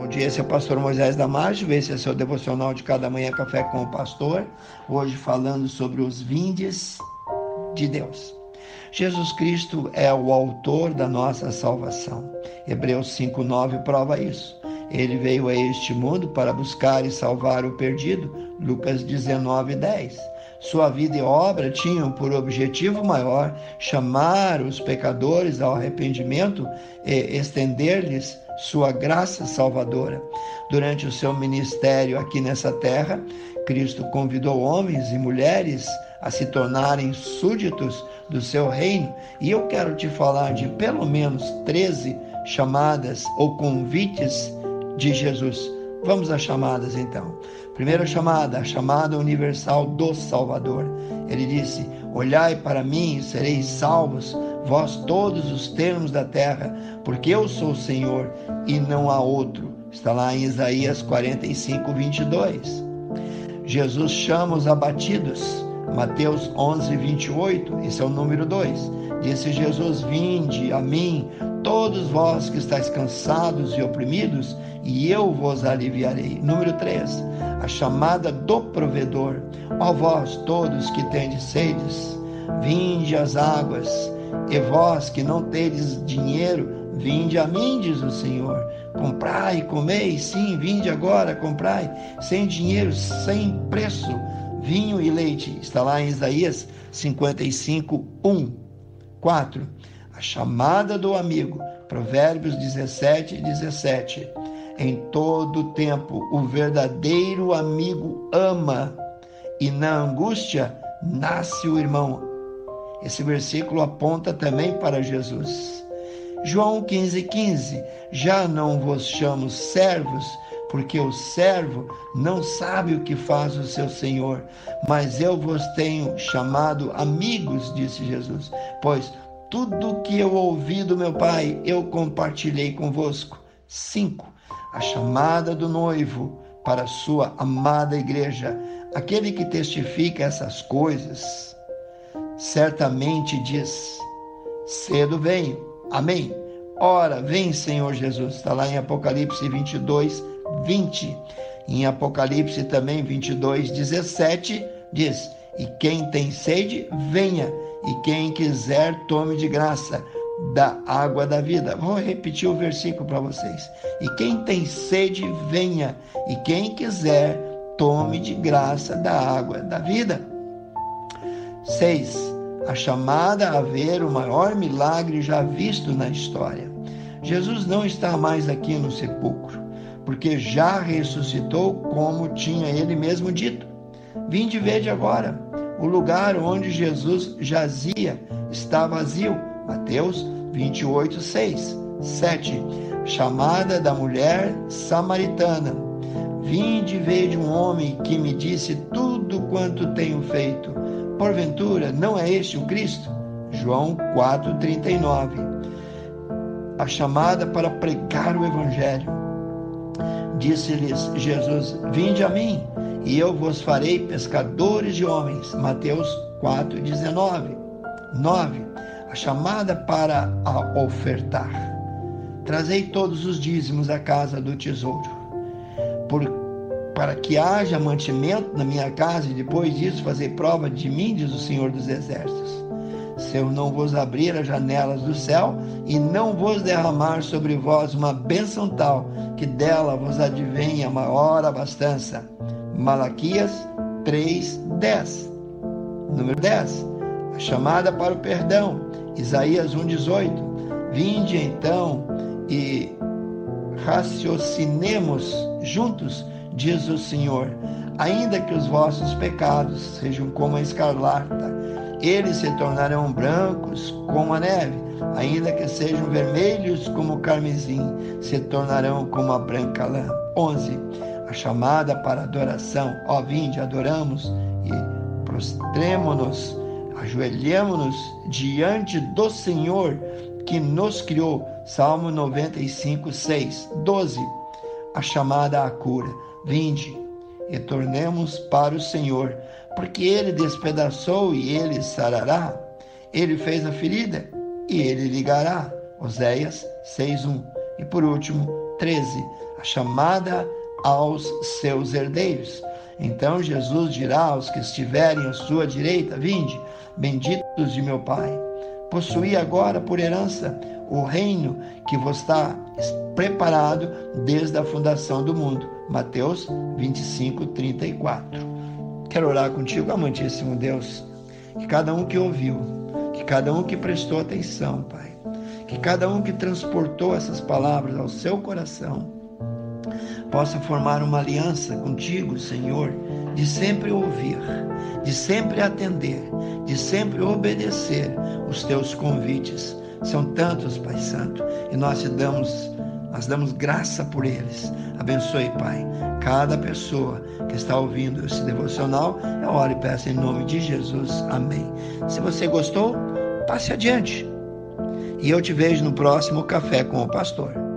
Bom dia, esse é o pastor Moisés Damásio, esse é seu devocional de cada manhã café com o pastor. Hoje falando sobre os vindes de Deus. Jesus Cristo é o autor da nossa salvação. Hebreus 5:9 prova isso. Ele veio a este mundo para buscar e salvar o perdido. Lucas 19:10. Sua vida e obra tinham por objetivo maior chamar os pecadores ao arrependimento e estender-lhes sua graça salvadora. Durante o seu ministério aqui nessa terra, Cristo convidou homens e mulheres a se tornarem súditos do seu reino, e eu quero te falar de pelo menos 13 chamadas ou convites de Jesus. Vamos às chamadas então. Primeira chamada, a chamada universal do Salvador. Ele disse: Olhai para mim e sereis salvos vós todos os termos da terra, porque eu sou o Senhor e não há outro. Está lá em Isaías 45, 22. Jesus chama os abatidos. Mateus 11, 28, esse é o número 2. Disse Jesus: Vinde a mim, todos vós que estáis cansados e oprimidos, e eu vos aliviarei. Número 3. A chamada do provedor. Ó vós todos que tendes sedes, vinde às águas e vós que não tedes dinheiro, vinde a mim, diz o Senhor. Comprai e comei, sim, vinde agora, comprai, sem dinheiro, sem preço, vinho e leite. Está lá em Isaías 55, 1. 4. A chamada do amigo, Provérbios 17 e 17. Em todo tempo, o verdadeiro amigo ama, e na angústia nasce o irmão esse versículo aponta também para Jesus. João 15,15: 15, Já não vos chamo servos, porque o servo não sabe o que faz o seu senhor, mas eu vos tenho chamado amigos, disse Jesus, pois tudo que eu ouvi do meu Pai eu compartilhei convosco. 5. A chamada do noivo para sua amada igreja, aquele que testifica essas coisas certamente diz: Cedo venho. Amém. Ora, vem, Senhor Jesus. Está lá em Apocalipse 22, 20. Em Apocalipse também 22, 17, diz: E quem tem sede, venha, e quem quiser, tome de graça da água da vida. Vou repetir o versículo para vocês. E quem tem sede, venha, e quem quiser, tome de graça da água da vida. 6 a chamada a ver o maior milagre já visto na história. Jesus não está mais aqui no sepulcro, porque já ressuscitou como tinha ele mesmo dito. Vinde vede agora, o lugar onde Jesus jazia está vazio. Mateus 28, 6, 7. Chamada da mulher samaritana. Vinde vede um homem que me disse tudo quanto tenho feito Porventura, não é este o Cristo? João 4,39. A chamada para pregar o Evangelho. Disse-lhes Jesus: Vinde a mim, e eu vos farei pescadores de homens. Mateus 4,19. 9. A chamada para a ofertar. Trazei todos os dízimos à casa do tesouro. Por para que haja mantimento na minha casa e depois disso fazer prova de mim, diz o Senhor dos Exércitos. Se eu não vos abrir as janelas do céu e não vos derramar sobre vós uma bênção tal que dela vos advenha maior abastança. Malaquias 3, 10. Número 10. A chamada para o perdão. Isaías 1, 18. Vinde então e raciocinemos juntos diz o Senhor: ainda que os vossos pecados sejam como a escarlata, eles se tornarão brancos como a neve, ainda que sejam vermelhos como o carmesim, se tornarão como a branca lã. 11. A chamada para adoração. Ó, vinde, adoramos e prostremo-nos, ajoelhemos-nos diante do Senhor que nos criou. Salmo 95, 6. 12. A chamada à cura. Vinde e tornemos para o Senhor, porque ele despedaçou e ele sarará. Ele fez a ferida e ele ligará. Oséias 6:1. E por último, 13. a chamada aos seus herdeiros. Então Jesus dirá aos que estiverem à sua direita: Vinde, benditos de meu Pai, possuí agora por herança o reino que vos está preparado desde a fundação do mundo. Mateus 25, 34. Quero orar contigo, amantíssimo Deus, que cada um que ouviu, que cada um que prestou atenção, Pai, que cada um que transportou essas palavras ao seu coração, possa formar uma aliança contigo, Senhor, de sempre ouvir, de sempre atender, de sempre obedecer os teus convites. São tantos, Pai Santo, e nós te damos, nós damos graça por eles. Abençoe, Pai, cada pessoa que está ouvindo esse devocional. Eu oro e peço em nome de Jesus. Amém. Se você gostou, passe adiante. E eu te vejo no próximo Café com o Pastor.